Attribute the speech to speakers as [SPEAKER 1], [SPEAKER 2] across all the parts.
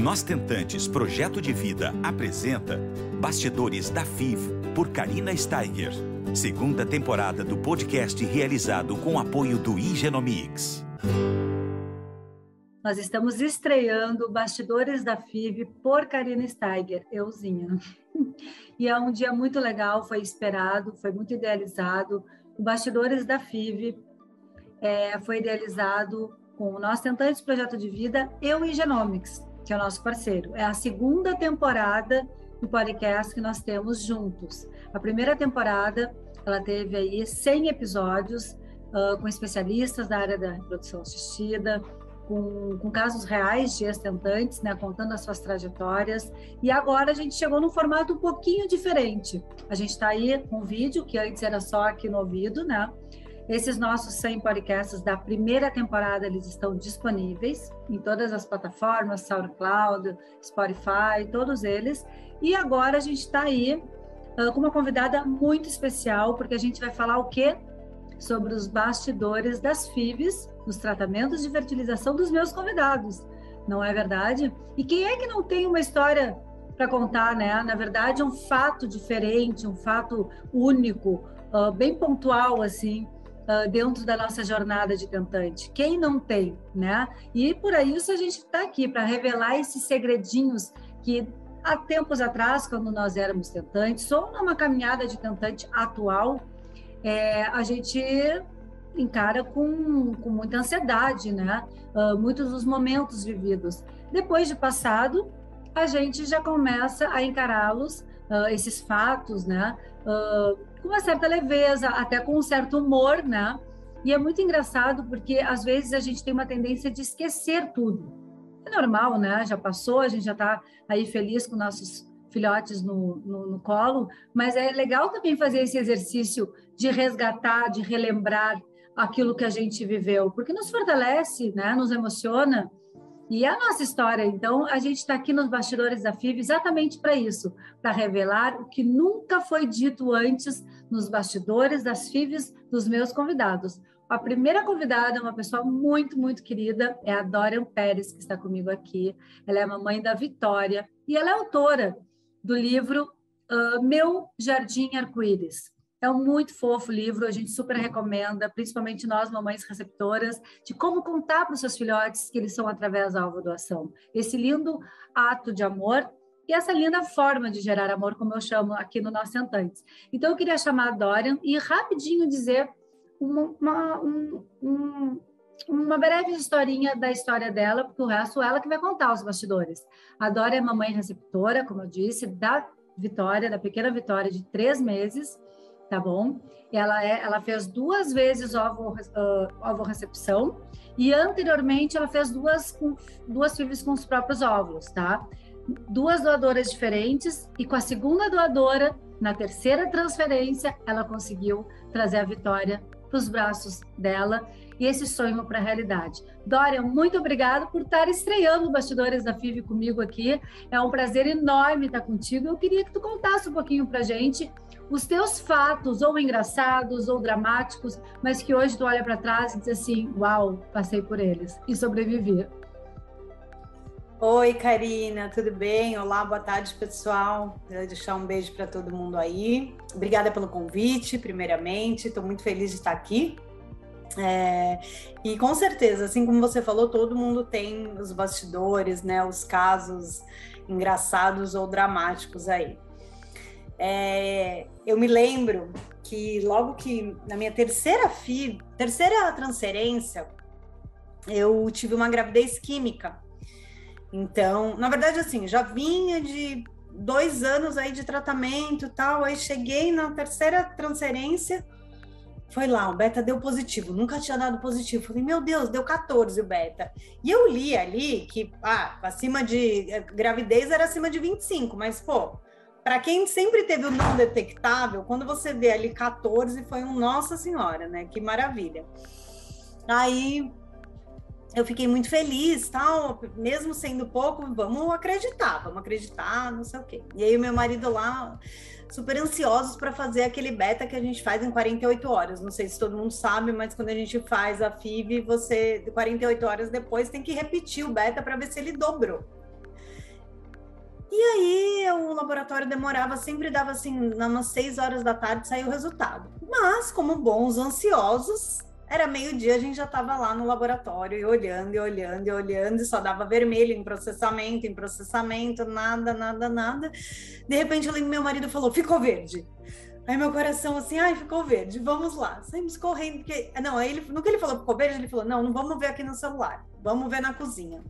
[SPEAKER 1] Nós Tentantes Projeto de Vida apresenta Bastidores da FIV por Karina Steiger. Segunda temporada do podcast realizado com apoio do Igenomics.
[SPEAKER 2] Nós estamos estreando Bastidores da FIV por Karina Steiger, euzinha. E é um dia muito legal, foi esperado, foi muito idealizado. O Bastidores da FIV é, foi idealizado com o nosso Tentantes Projeto de Vida e o Igenomics que é o nosso parceiro. É a segunda temporada do podcast que nós temos juntos. A primeira temporada, ela teve aí 100 episódios uh, com especialistas da área da reprodução assistida, com, com, casos reais de estentantes, né, contando as suas trajetórias. E agora a gente chegou num formato um pouquinho diferente. A gente está aí com vídeo, que antes era só aqui no ouvido, né? Esses nossos 100 podcasts da primeira temporada, eles estão disponíveis em todas as plataformas, SoundCloud, Spotify, todos eles. E agora a gente está aí uh, com uma convidada muito especial, porque a gente vai falar o quê? Sobre os bastidores das FIVs, nos tratamentos de fertilização dos meus convidados. Não é verdade? E quem é que não tem uma história para contar, né? Na verdade, um fato diferente, um fato único, uh, bem pontual, assim, uh, dentro da nossa jornada de tentante. Quem não tem, né? E por isso a gente está aqui para revelar esses segredinhos que há tempos atrás, quando nós éramos tentantes, ou numa caminhada de tentante atual, é, a gente encara com, com muita ansiedade, né? Uh, muitos dos momentos vividos. Depois de passado, a gente já começa a encará-los, uh, esses fatos, né? Uh, com uma certa leveza, até com um certo humor, né? E é muito engraçado porque às vezes a gente tem uma tendência de esquecer tudo. É normal, né? Já passou, a gente já está aí feliz com nossos filhotes no, no, no, colo, mas é legal também fazer esse exercício de resgatar, de relembrar aquilo que a gente viveu, porque nos fortalece, né? Nos emociona e a nossa história, então, a gente está aqui nos bastidores da FIV exatamente para isso, para revelar o que nunca foi dito antes nos bastidores das FIVs dos meus convidados. A primeira convidada é uma pessoa muito, muito querida, é a Dorian Pérez, que está comigo aqui. Ela é a mamãe da Vitória e ela é autora do livro uh, Meu Jardim Arco-Íris. É um muito fofo livro, a gente super recomenda, principalmente nós, mamães receptoras, de como contar para os seus filhotes que eles são através da alva doação. Esse lindo ato de amor e essa linda forma de gerar amor, como eu chamo aqui no Nós Sentantes. Então, eu queria chamar a Dorian e rapidinho dizer uma, uma, um, um, uma breve historinha da história dela, porque o resto é ela que vai contar os bastidores. A Dorian é mamãe receptora, como eu disse, da Vitória, da pequena Vitória de três meses, tá bom? Ela, é, ela fez duas vezes ovo, uh, recepção e anteriormente ela fez duas, com, duas filhas com os próprios óvulos, tá? Duas doadoras diferentes e com a segunda doadora, na terceira transferência, ela conseguiu trazer a vitória para os braços dela e esse sonho para a realidade. Dória, muito obrigada por estar estreando Bastidores da FIV comigo aqui. É um prazer enorme estar contigo. Eu queria que tu contasse um pouquinho para gente os teus fatos, ou engraçados ou dramáticos, mas que hoje tu olha para trás e diz assim: Uau, passei por eles e sobrevivi.
[SPEAKER 3] Oi, Karina, tudo bem? Olá, boa tarde, pessoal. Quero deixar um beijo para todo mundo aí. Obrigada pelo convite, primeiramente. Estou muito feliz de estar aqui. É, e com certeza, assim como você falou, todo mundo tem os bastidores, né? Os casos engraçados ou dramáticos aí. É, eu me lembro que logo que na minha terceira terceira transferência, eu tive uma gravidez química. Então, na verdade, assim, já vinha de dois anos aí de tratamento tal, aí cheguei na terceira transferência, foi lá, o beta deu positivo, nunca tinha dado positivo. Falei, meu Deus, deu 14 o beta. E eu li ali que, ah, acima de, eh, gravidez era acima de 25, mas, pô, para quem sempre teve o não detectável, quando você vê ali 14, foi um Nossa Senhora, né? Que maravilha. Aí eu fiquei muito feliz, tal, mesmo sendo pouco, vamos acreditar, vamos acreditar, não sei o quê. E aí o meu marido lá, super ansiosos para fazer aquele beta que a gente faz em 48 horas. Não sei se todo mundo sabe, mas quando a gente faz a FIV, você 48 horas depois tem que repetir o beta para ver se ele dobrou. E aí o laboratório demorava, sempre dava assim, umas seis horas da tarde saiu o resultado. Mas, como bons ansiosos, era meio-dia, a gente já estava lá no laboratório e olhando, e olhando, e olhando, e só dava vermelho em processamento, em processamento, nada, nada, nada. De repente, eu lembro meu marido falou: ficou verde. Aí meu coração assim, ai, ficou verde, vamos lá. Saímos correndo, porque. Não, aí ele, no que ele falou ficou verde, ele falou: não, não vamos ver aqui no celular, vamos ver na cozinha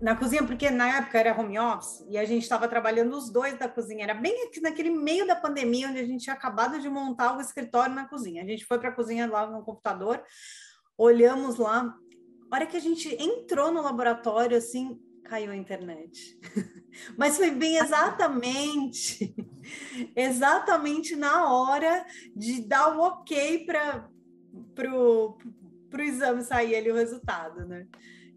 [SPEAKER 3] na cozinha, porque na época era home office e a gente estava trabalhando os dois da cozinha. Era bem aqui naquele meio da pandemia, onde a gente tinha acabado de montar o escritório na cozinha. A gente foi para a cozinha lá no computador, olhamos lá. A hora que a gente entrou no laboratório, assim, caiu a internet. Mas foi bem exatamente, exatamente na hora de dar o ok para o exame sair ali o resultado, né?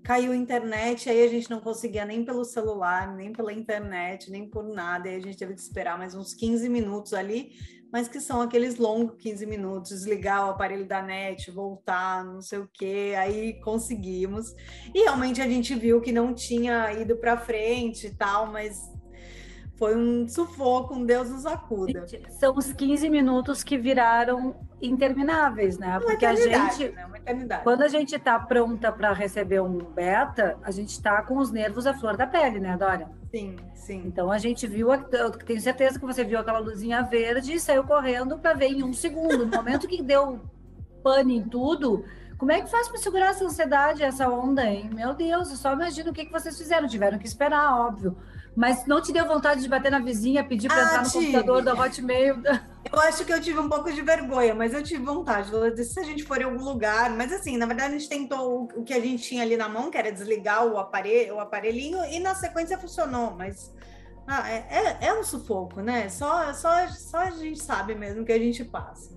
[SPEAKER 3] Caiu a internet, aí a gente não conseguia nem pelo celular, nem pela internet, nem por nada, aí a gente teve que esperar mais uns 15 minutos ali, mas que são aqueles longos 15 minutos, desligar o aparelho da net, voltar, não sei o que, aí conseguimos. E realmente a gente viu que não tinha ido para frente e tal, mas foi um sufoco, um Deus nos acuda.
[SPEAKER 2] São os 15 minutos que viraram intermináveis, né?
[SPEAKER 3] Uma Porque a gente, né?
[SPEAKER 2] quando a gente está pronta para receber um beta, a gente está com os nervos à flor da pele, né, Dória?
[SPEAKER 3] Sim, sim.
[SPEAKER 2] Então a gente viu, eu tenho certeza que você viu aquela luzinha verde e saiu correndo para ver em um segundo. No momento que deu pane em tudo, como é que faz para segurar essa ansiedade, essa onda, hein? Meu Deus, eu só imagino o que, que vocês fizeram. Tiveram que esperar, óbvio. Mas não te deu vontade de bater na vizinha, pedir para ah, entrar no tive. computador da Hotmail?
[SPEAKER 3] Eu acho que eu tive um pouco de vergonha, mas eu tive vontade. Se a gente for em algum lugar, mas assim, na verdade a gente tentou o que a gente tinha ali na mão, que era desligar o, aparelho, o aparelhinho, e na sequência funcionou, mas ah, é, é, é, um sufoco, né? Só, só, só a gente sabe mesmo que a gente passa.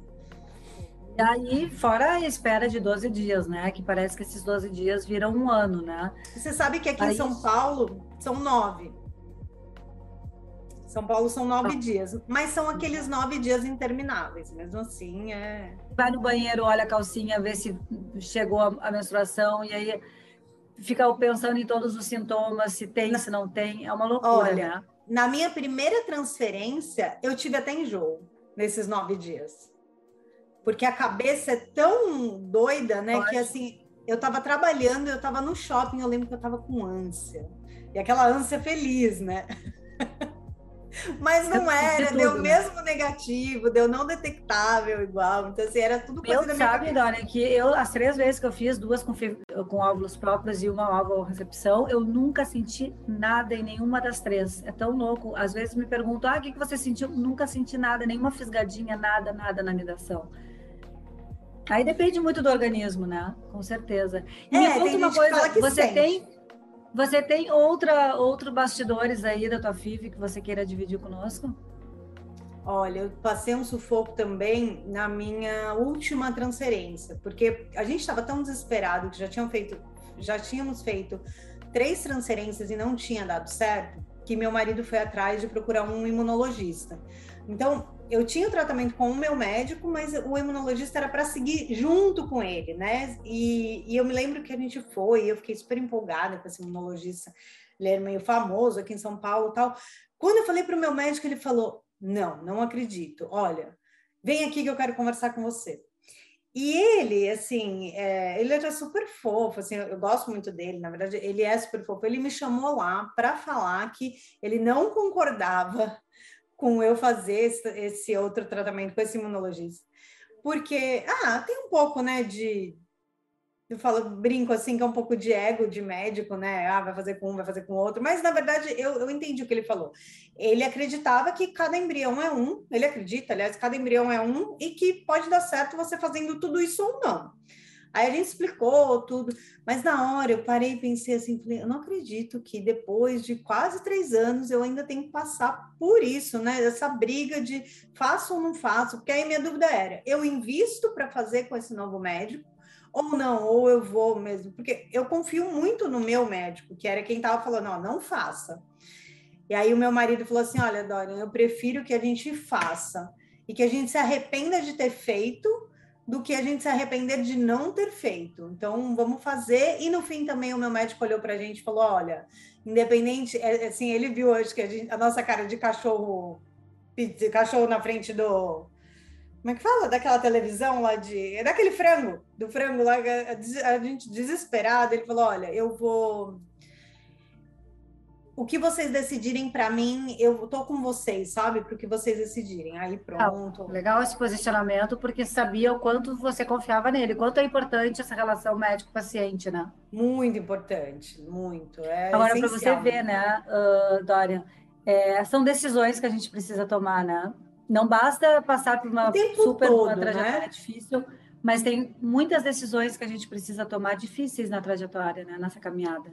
[SPEAKER 2] E aí, fora a espera de 12 dias, né? Que parece que esses 12 dias viram um ano, né?
[SPEAKER 3] Você sabe que aqui aí... em São Paulo são nove. São Paulo são nove ah. dias, mas são aqueles nove dias intermináveis. Mesmo assim, é.
[SPEAKER 2] Vai no banheiro, olha a calcinha, vê se chegou a, a menstruação, e aí fica pensando em todos os sintomas, se tem, se não tem. É uma loucura, olha, né?
[SPEAKER 3] Na minha primeira transferência, eu tive até enjoo nesses nove dias. Porque a cabeça é tão doida, né? Pode. Que assim, eu estava trabalhando, eu estava no shopping, eu lembro que eu estava com ânsia. E aquela ânsia feliz, né? Mas não era, tudo, deu né? mesmo negativo, deu não detectável igual. Então, assim, era tudo coisa
[SPEAKER 2] eu
[SPEAKER 3] da minha
[SPEAKER 2] sabe, Dona, que eu, as três vezes que eu fiz, duas com, com óvulos próprios e uma óvulo recepção, eu nunca senti nada em nenhuma das três. É tão louco. Às vezes me perguntam, ah, o que, que você sentiu? Nunca senti nada, nenhuma fisgadinha, nada, nada na anidação. Aí depende muito do organismo, né? Com certeza. E é, me conta uma coisa, você sente. tem você tem outra, outro bastidores aí da tua FIV que você queira dividir conosco?
[SPEAKER 3] Olha, eu passei um sufoco também na minha última transferência, porque a gente estava tão desesperado que já tinham feito, já tínhamos feito três transferências e não tinha dado certo, que meu marido foi atrás de procurar um imunologista. Então, eu tinha o tratamento com o meu médico, mas o imunologista era para seguir junto com ele, né? E, e, eu me lembro que a gente foi, eu fiquei super empolgada com esse imunologista, ele era meio famoso aqui em São Paulo tal. Quando eu falei para o meu médico, ele falou: Não, não acredito, olha, vem aqui que eu quero conversar com você. E ele, assim, é, ele era super fofo, assim, eu gosto muito dele, na verdade, ele é super fofo. Ele me chamou lá para falar que ele não concordava com eu fazer esse, esse outro tratamento com esse imunologista. Porque, ah, tem um pouco, né, de, eu falo, brinco assim, que é um pouco de ego de médico, né? Ah, vai fazer com um, vai fazer com outro. Mas, na verdade, eu, eu entendi o que ele falou. Ele acreditava que cada embrião é um, ele acredita, aliás, cada embrião é um, e que pode dar certo você fazendo tudo isso ou não. Aí gente explicou tudo, mas na hora eu parei e pensei assim, falei, eu não acredito que depois de quase três anos eu ainda tenho que passar por isso, né? Essa briga de faço ou não faço, porque aí minha dúvida era, eu invisto para fazer com esse novo médico ou não, ou eu vou mesmo, porque eu confio muito no meu médico, que era quem estava falando, ó, não faça. E aí o meu marido falou assim, olha, Dorian, eu prefiro que a gente faça e que a gente se arrependa de ter feito do que a gente se arrepender de não ter feito. Então, vamos fazer. E no fim também o meu médico olhou para a gente e falou: olha, independente, é, assim, ele viu hoje que a, gente, a nossa cara de cachorro, de cachorro na frente do. Como é que fala? Daquela televisão lá de. É daquele frango, do frango lá, a gente desesperado, ele falou: olha, eu vou o que vocês decidirem para mim, eu tô com vocês, sabe? Para o que vocês decidirem. Aí pronto.
[SPEAKER 2] Legal esse posicionamento, porque sabia o quanto você confiava nele, quanto é importante essa relação médico-paciente, né?
[SPEAKER 3] Muito importante, muito. É
[SPEAKER 2] Agora, para você ver, né, uh, Dória, é, são decisões que a gente precisa tomar, né? Não basta passar por uma super todo, uma trajetória né? difícil, mas tem muitas decisões que a gente precisa tomar difíceis na trajetória, né, nessa caminhada.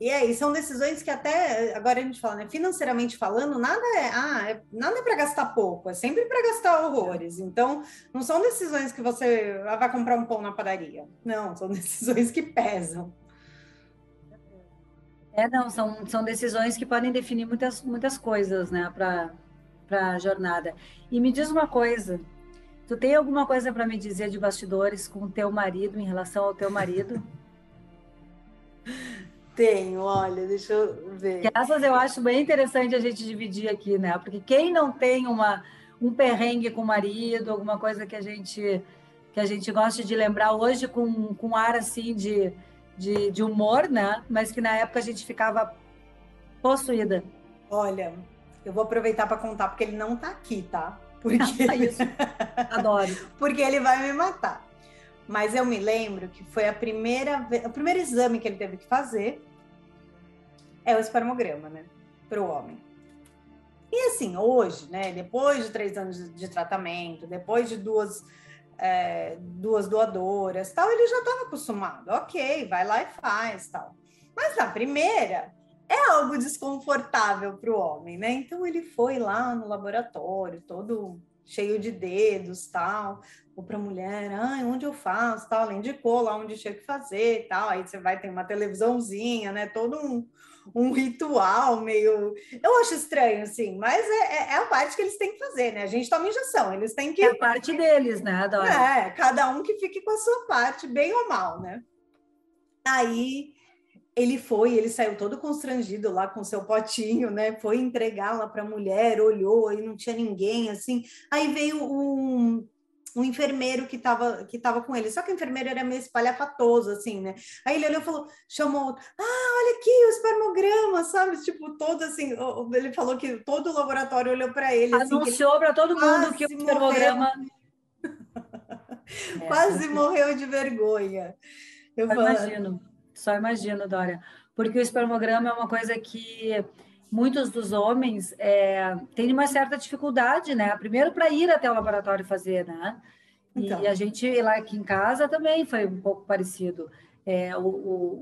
[SPEAKER 3] E aí, são decisões que até, agora a gente fala, né, financeiramente falando, nada é, ah, é, nada é para gastar pouco, é sempre para gastar horrores. Então, não são decisões que você ah, vai comprar um pão na padaria. Não, são decisões que pesam.
[SPEAKER 2] É, não, são, são decisões que podem definir muitas, muitas coisas, né, para a jornada. E me diz uma coisa, tu tem alguma coisa para me dizer de bastidores com o teu marido, em relação ao teu marido?
[SPEAKER 3] Tenho, olha, deixa eu ver.
[SPEAKER 2] essas eu acho bem interessante a gente dividir aqui, né? Porque quem não tem uma, um perrengue com o marido, alguma coisa que a gente que a gente gosta de lembrar hoje com, com ar assim de, de, de humor, né? Mas que na época a gente ficava possuída.
[SPEAKER 3] Olha, eu vou aproveitar para contar porque ele não tá aqui, tá? Porque
[SPEAKER 2] Isso. Adoro.
[SPEAKER 3] porque ele vai me matar. Mas eu me lembro que foi a primeira o primeiro exame que ele teve que fazer é o espermograma, né? Para o homem. E assim, hoje, né? Depois de três anos de tratamento, depois de duas, é, duas doadoras, tal, ele já estava acostumado. Ok, vai lá e faz, tal. Mas na primeira, é algo desconfortável para o homem, né? Então ele foi lá no laboratório, todo cheio de dedos, tal, ou para mulher, ah, onde eu faço, tal, ela indicou lá onde tinha que fazer, tal, aí você vai ter uma televisãozinha, né, todo um, um ritual meio. Eu acho estranho, assim, mas é, é, é, a parte que eles têm que fazer, né? A gente toma injeção, eles têm que.
[SPEAKER 2] É a parte deles, né, Dora?
[SPEAKER 3] É, cada um que fique com a sua parte, bem ou mal, né? Aí ele foi, ele saiu todo constrangido lá com seu potinho, né? Foi entregar lá para a mulher, olhou e não tinha ninguém, assim. Aí veio um um enfermeiro que estava que tava com ele. Só que o enfermeiro era meio espalhafatoso, assim, né? Aí ele olhou e falou, chamou, ah, olha aqui o espermograma, sabe? Tipo, todo assim, ele falou que todo o laboratório olhou para ele.
[SPEAKER 2] Assim, Anunciou para todo mundo que o espermograma...
[SPEAKER 3] é, quase morreu de vergonha.
[SPEAKER 2] Eu só imagino, só imagino, Dória. Porque o espermograma é uma coisa que muitos dos homens é, têm uma certa dificuldade, né? Primeiro para ir até o laboratório fazer, né? Então. E a gente lá aqui em casa também foi um pouco parecido. É, o,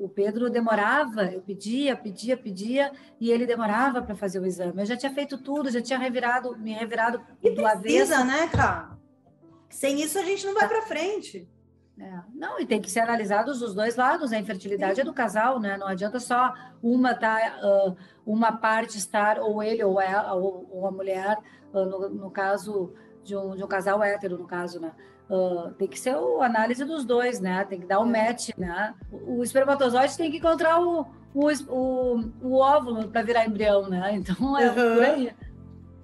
[SPEAKER 2] o, Pedro demorava, eu pedia, pedia, pedia, e ele demorava para fazer o exame. Eu já tinha feito tudo, já tinha revirado, me revirado
[SPEAKER 3] e do precisa, avesso. né, cara? Sem isso a gente não vai para frente.
[SPEAKER 2] É. Não, e tem que ser analisados os dois lados, a infertilidade Sim. é do casal, né? Não adianta só uma tá, uh, uma parte estar, ou ele ou ela, ou, ou a mulher, uh, no, no, caso de um, de um casal hétero, no caso, né? Uh, tem que ser a análise dos dois, né? Tem que dar o um é. match, né? O, o espermatozoide tem que encontrar o, o, o, o óvulo para virar embrião, né? Então é uhum. por aí.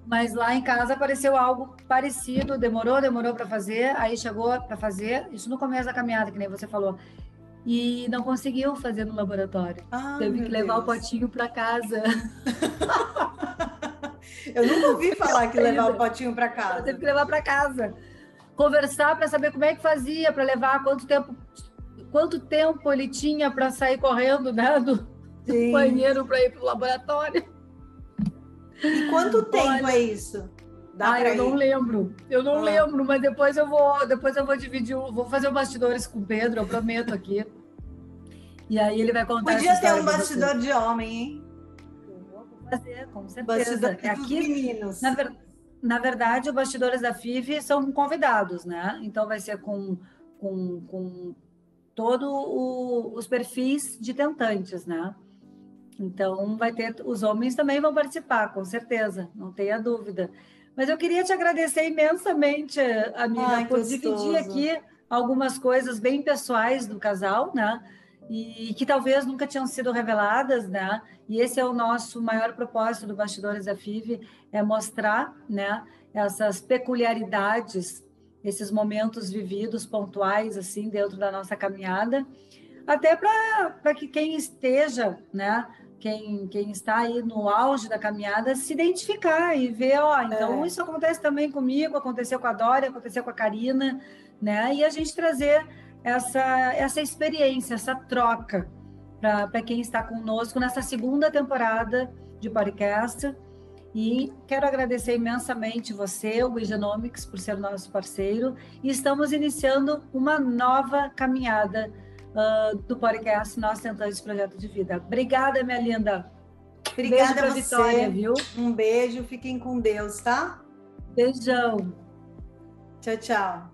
[SPEAKER 2] Mas lá em casa apareceu algo parecido, demorou, demorou para fazer, aí chegou para fazer, isso no começo da caminhada, que nem você falou. E não conseguiu fazer no laboratório. Ah, Teve que levar Deus. o potinho para casa.
[SPEAKER 3] Eu nunca ouvi falar que levar o potinho para casa.
[SPEAKER 2] Teve que levar para casa. Conversar para saber como é que fazia, para levar quanto tempo quanto tempo ele tinha para sair correndo né, do, do banheiro para ir para o laboratório.
[SPEAKER 3] E quanto tempo Olha, é isso?
[SPEAKER 2] Dá ah, eu ir? não lembro. Eu não ah. lembro, mas depois eu vou, depois eu vou dividir, vou fazer um bastidores com o Pedro, eu prometo aqui. E aí ele vai contar
[SPEAKER 3] Podia ter um bastidor de homem, hein?
[SPEAKER 2] vou fazer, com certeza. Aqui, meninos. Na, ver, na verdade, os bastidores da FIV são convidados, né? Então vai ser com, com, com todos os perfis de tentantes, né? Então, vai ter, os homens também vão participar, com certeza, não tenha dúvida. Mas eu queria te agradecer imensamente, amiga,
[SPEAKER 3] Ai,
[SPEAKER 2] por
[SPEAKER 3] gostoso.
[SPEAKER 2] dividir aqui algumas coisas bem pessoais do casal, né? E que talvez nunca tinham sido reveladas, né? E esse é o nosso maior propósito do Bastidores da FIV, é mostrar, né? Essas peculiaridades, esses momentos vividos, pontuais, assim, dentro da nossa caminhada, até para que quem esteja, né? Quem, quem está aí no auge da caminhada se identificar e ver, ó, então
[SPEAKER 3] É.
[SPEAKER 2] isso acontece também comigo, aconteceu com a Dória, aconteceu com a Karina, né? E a gente trazer essa, essa experiência, essa troca para quem está conosco nessa segunda temporada de podcast. E quero agradecer imensamente você, o Genomics, por ser nosso parceiro. E estamos iniciando uma nova caminhada uh, do podcast Nós Tentamos Projeto de Vida. Obrigada, minha linda.
[SPEAKER 3] Obrigada
[SPEAKER 2] Beijo
[SPEAKER 3] você.
[SPEAKER 2] Vitória, viu?
[SPEAKER 3] Um beijo, fiquem com Deus, tá?
[SPEAKER 2] Beijão.
[SPEAKER 3] Tchau, tchau.